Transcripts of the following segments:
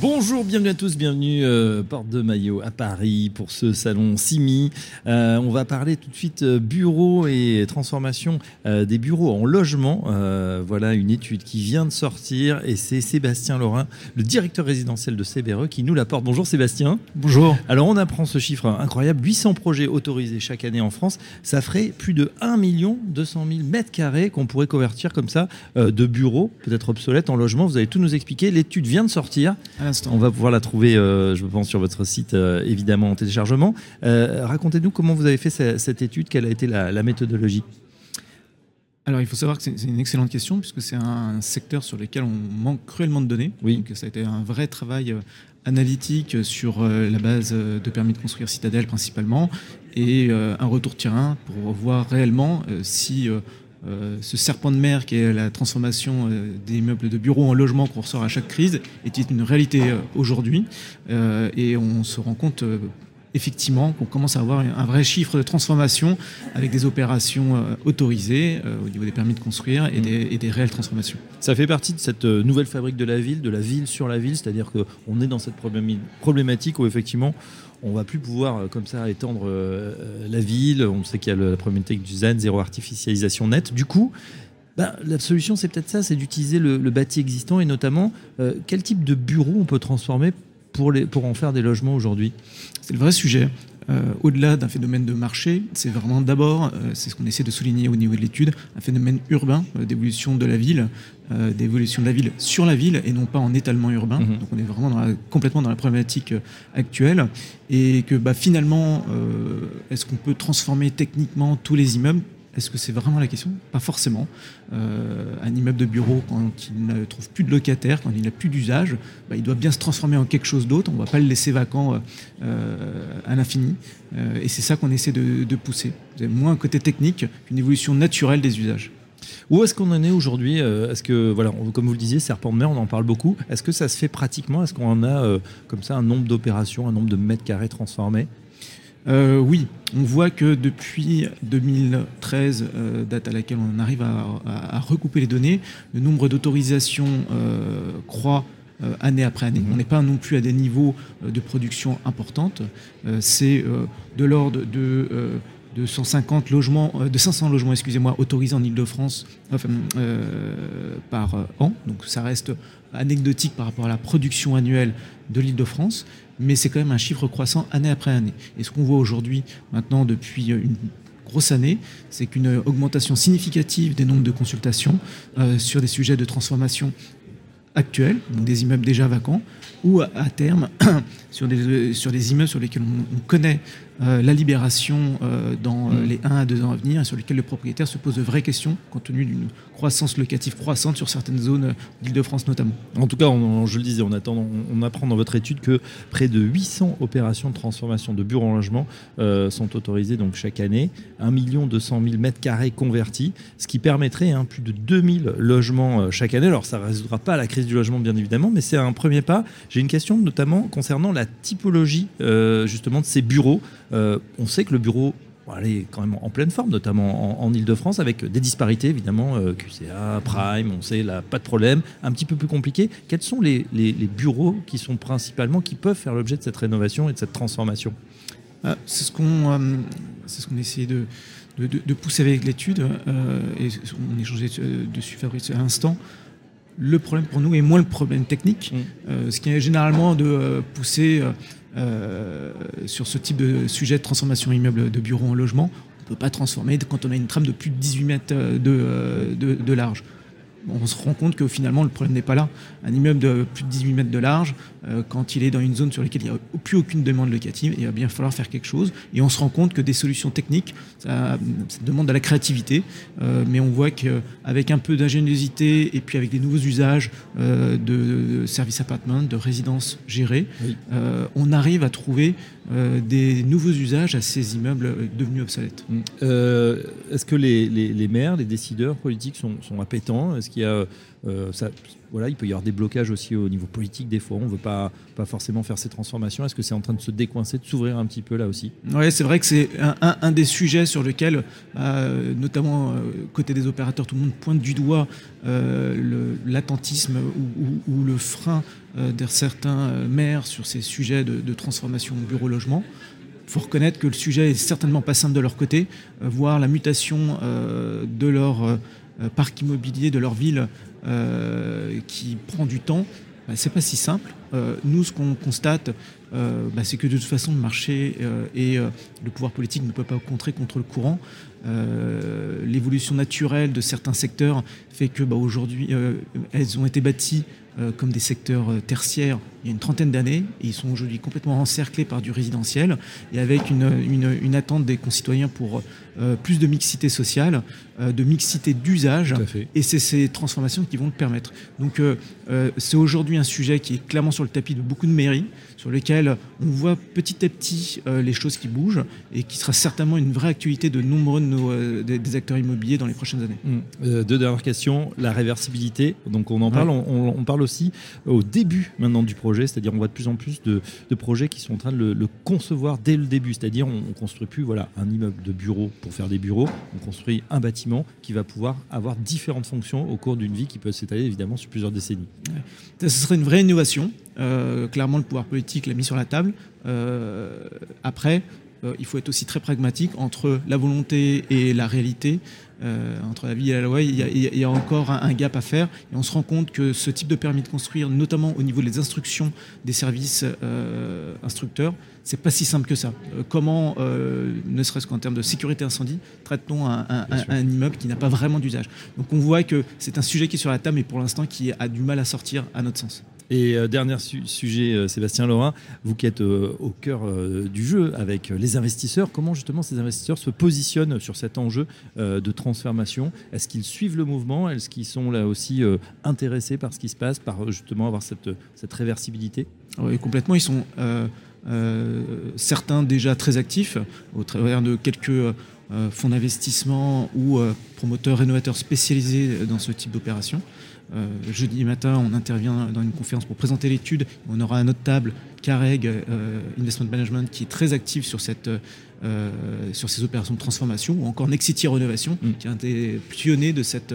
Bonjour, bienvenue à tous, bienvenue euh, Porte de Maillot à Paris pour ce salon Simi. Euh, on va parler tout de suite euh, bureaux et transformation euh, des bureaux en logement. Voilà une étude qui vient de sortir et c'est Sébastien Laurin, le directeur résidentiel de CBRE, qui nous l'apporte. Bonjour Sébastien. Bonjour. Alors on apprend ce chiffre incroyable, 800 projets autorisés chaque année en France. Ça ferait plus de 1 200 000 mètres carrés qu'on pourrait convertir comme ça de bureaux, peut-être obsolètes, en logement. Vous allez tout nous expliquer. L'étude vient de sortir. À l'instant. On va pouvoir la trouver, euh, je pense, sur votre site, euh, évidemment, en téléchargement. Euh, Racontez-nous comment vous avez fait ce- cette étude, quelle a été la, la méthodologie. Alors, il faut savoir que c'est une excellente question puisque c'est un secteur sur lequel on manque cruellement de données. Oui. Donc, ça a été un vrai travail analytique sur la base de permis de construire Citadel principalement et un retour terrain pour voir réellement si euh, ce serpent de mer qui est la transformation euh, des immeubles de bureaux en logements qu'on ressort à chaque crise est une réalité euh, aujourd'hui. Et on se rend compte effectivement qu'on commence à avoir un vrai chiffre de transformation avec des opérations euh, autorisées euh, au niveau des permis de construire et, des, réelles transformations. Ça fait partie de cette euh, nouvelle fabrique de la ville, de la ville sur la ville, c'est-à-dire qu'on est dans cette problématique où effectivement on va plus pouvoir comme ça étendre la ville. On sait qu'il y a la problématique du ZAN, zéro artificialisation nette. Du coup, ben, la solution c'est peut-être ça, c'est d'utiliser le, bâti existant et notamment quel type de bureau on peut transformer pour, les, pour en faire des logements aujourd'hui. C'est le vrai sujet. Euh, Au-delà d'un phénomène de marché, c'est vraiment d'abord, euh, c'est ce qu'on essaie de souligner au niveau de l'étude, un phénomène urbain euh, d'évolution de la ville, d'évolution de la ville sur la ville et non pas en étalement urbain. Mhm. Donc on est vraiment dans la- complètement dans la problématique actuelle et que bah, finalement, est-ce qu'on peut transformer techniquement tous les immeubles? Est-ce que c'est vraiment la question? Pas forcément. Euh, un immeuble de bureau, quand il ne trouve plus de locataires, quand il n'a plus d'usage, bah, il doit bien se transformer en quelque chose d'autre. On ne va pas le laisser vacant euh, euh, à l'infini. Et c'est ça qu'on essaie de, pousser. Vous avez moins un côté technique qu'une évolution naturelle des usages. Où est-ce qu'on en est aujourd'hui? Est-ce que, voilà, comme vous le disiez, serpent de mer, on en parle beaucoup. Est-ce que ça se fait pratiquement? Est-ce qu'on en a comme ça un nombre d'opérations, un nombre de mètres carrés transformés? Euh, oui, on voit que depuis 2013, euh, date à laquelle on arrive à, à- à recouper les données, le nombre d'autorisations euh, croît année après année. Mhm. On n'est pas non plus à des niveaux de production importantes. C'est de l'ordre de, de 150 logements, euh, de 500 logements, excusez-moi, autorisés en Ile-de-France euh, par euh, an. Donc ça reste anecdotique par rapport à la production annuelle de l'Île-de-France, mais c'est quand même un chiffre croissant année après année. Et ce qu'on voit aujourd'hui, maintenant, depuis une grosse année, c'est qu'une augmentation significative des nombres de consultations euh, sur des sujets de transformation actuels, donc des immeubles déjà vacants, ou à, terme sur des, immeubles sur lesquels on connaît euh, la libération euh, dans euh, Mm. les 1 à 2 ans à venir, et sur lesquels le propriétaire se pose de vraies questions, compte tenu d'une croissance locative croissante sur certaines zones d'Île-de-France notamment. En tout cas, on- on- je le disais, on, attend, on, on apprend dans votre étude que près de 800 opérations de transformation de bureaux en logement sont autorisées donc chaque année. 1 200 000 mètres carrés convertis, ce qui permettrait hein, plus de 2000 logements chaque année. Alors, ça ne résoudra pas la crise du logement, bien évidemment, mais c'est un premier pas. J'ai une question notamment concernant la typologie justement de ces bureaux. Euh, on sait que le bureau est quand même en pleine forme, notamment en, en Ile-de-France, avec des disparités, évidemment, euh, QCA, Prime, on sait, là, pas de problème, un petit peu plus compliqué. Quels sont les, bureaux qui sont principalement, qui peuvent faire l'objet de cette rénovation et de cette transformation? Ah, C'est ce qu'on euh, ce essayait de, pousser avec l'étude euh, et on échangeait euh, dessus Fabrice à l'instant. Le problème pour nous est moins le problème technique, Mm. euh, ce qui est généralement de euh, pousser euh, sur ce type de sujet de transformation immeuble de bureau en logement. On ne peut pas transformer quand on a une trame de plus de 18 mètres de, de- de large. On se rend compte que finalement le problème n'est pas là. Un immeuble de plus de 18 mètres de large, euh, quand il est dans une zone sur laquelle il n'y a plus aucune demande locative, il va bien falloir faire quelque chose. Et on se rend compte que des solutions techniques, ça, ça demande de la créativité, euh, mais on voit qu'avec un peu d'ingéniosité et puis avec des nouveaux usages euh, de, de service appartement, de résidences gérées, Oui. on arrive à trouver euh, des nouveaux usages à ces immeubles devenus obsolètes. Euh, Est-ce que les, maires, les décideurs politiques sont, appétents Est-ce qu'il y a euh, voilà, il peut y avoir des blocages aussi au niveau politique des fois. On ne veut pas, forcément faire ces transformations. Est-ce que c'est en train de se décoincer, de s'ouvrir un petit peu là aussi? Oui, c'est vrai que c'est un, des sujets sur lesquels, euh, notamment euh, côté des opérateurs, tout le monde pointe du doigt l'attentisme ou, le frein de certains maires sur ces sujets de, de transformation bureau-logement. Il faut reconnaître que le sujet est certainement pas simple de leur côté, voir la mutation de leur parc immobilier, de leur ville euh, qui prend du temps, bah, c'est pas si simple. Euh, nous, ce qu'on constate, euh, bah, c'est que de toute façon, le marché et le pouvoir politique ne peuvent pas contrer contre le courant. L'évolution naturelle de certains secteurs fait que bah, aujourd'hui, elles ont été bâties comme des secteurs tertiaires il y a une trentaine d'années et ils sont aujourd'hui complètement encerclés par du résidentiel et avec une, une, attente des concitoyens pour euh, plus de mixité sociale, euh, de mixité d'usage et c'est ces transformations qui vont le permettre. Donc euh, c'est aujourd'hui un sujet qui est clairement sur le tapis de beaucoup de mairies, sur lesquelles on voit petit à petit les choses qui bougent et qui sera certainement une vraie actualité de nombreux de nos, des, acteurs immobiliers dans les prochaines années. Mmh. deux dernières questions, la réversibilité, donc on en parle, on, on, parle aussi au début maintenant du projet c'est-à-dire on voit de plus en plus de, projets qui sont en train de le, concevoir dès le début, c'est-à-dire on, ne construit plus voilà, un immeuble de bureau pour faire des bureaux, on construit un bâtiment qui va pouvoir avoir différentes fonctions au cours d'une vie qui peut s'étaler évidemment sur plusieurs décennies. ce serait une vraie innovation. Euh, clairement, le pouvoir politique l'a mis sur la table. Euh, après, euh, il faut être aussi très pragmatique entre la volonté et la réalité. Entre la vie et la loi, il y a, encore un, gap à faire. Et on se rend compte que ce type de permis de construire, notamment au niveau des instructions des services instructeurs, c'est pas si simple que ça. comment, ne serait-ce qu'en termes de sécurité incendie, traite-t-on un, un, immeuble qui n'a pas vraiment d'usage? Donc on voit que c'est un sujet qui est sur la table, mais pour l'instant qui a du mal à sortir à notre sens. Et euh, dernier sujet, euh, Sébastien Laurin, vous qui êtes euh, au cœur du jeu avec les investisseurs, comment justement ces investisseurs se positionnent sur cet enjeu de transformation? Est-ce qu'ils suivent le mouvement? Est-ce qu'ils sont là aussi intéressés par ce qui se passe, par justement avoir cette, cette réversibilité? Oui, complètement. Ils sont certains déjà très actifs au travers de quelques fonds d'investissement ou promoteurs rénovateurs spécialisés dans ce type d'opération. Euh, jeudi matin, on intervient dans une conférence pour présenter l'étude. On aura à notre table Careg euh, Investment Management qui est très actif sur, cette, euh, sur ces opérations de transformation, ou encore Nexity Rénovation, mm. qui a été pionnier de cette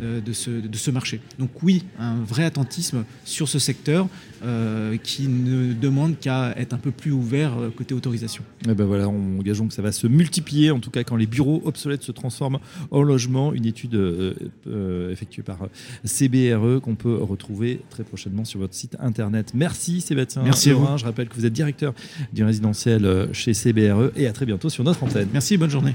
de ce, de ce, marché. Donc oui, un vrai attentisme sur ce secteur euh, qui ne demande qu'à être un peu plus ouvert euh, côté autorisation. Et eh ben voilà, on gageons que ça va se multiplier, en tout cas quand les bureaux obsolètes se transforment en logement. Une étude euh, effectuée par CBRE qu'on peut retrouver très prochainement sur votre site internet. Merci Sébastien. Merci Je rappelle que vous êtes directeur du résidentiel chez CBRE et à très bientôt sur notre antenne. Merci, bonne journée.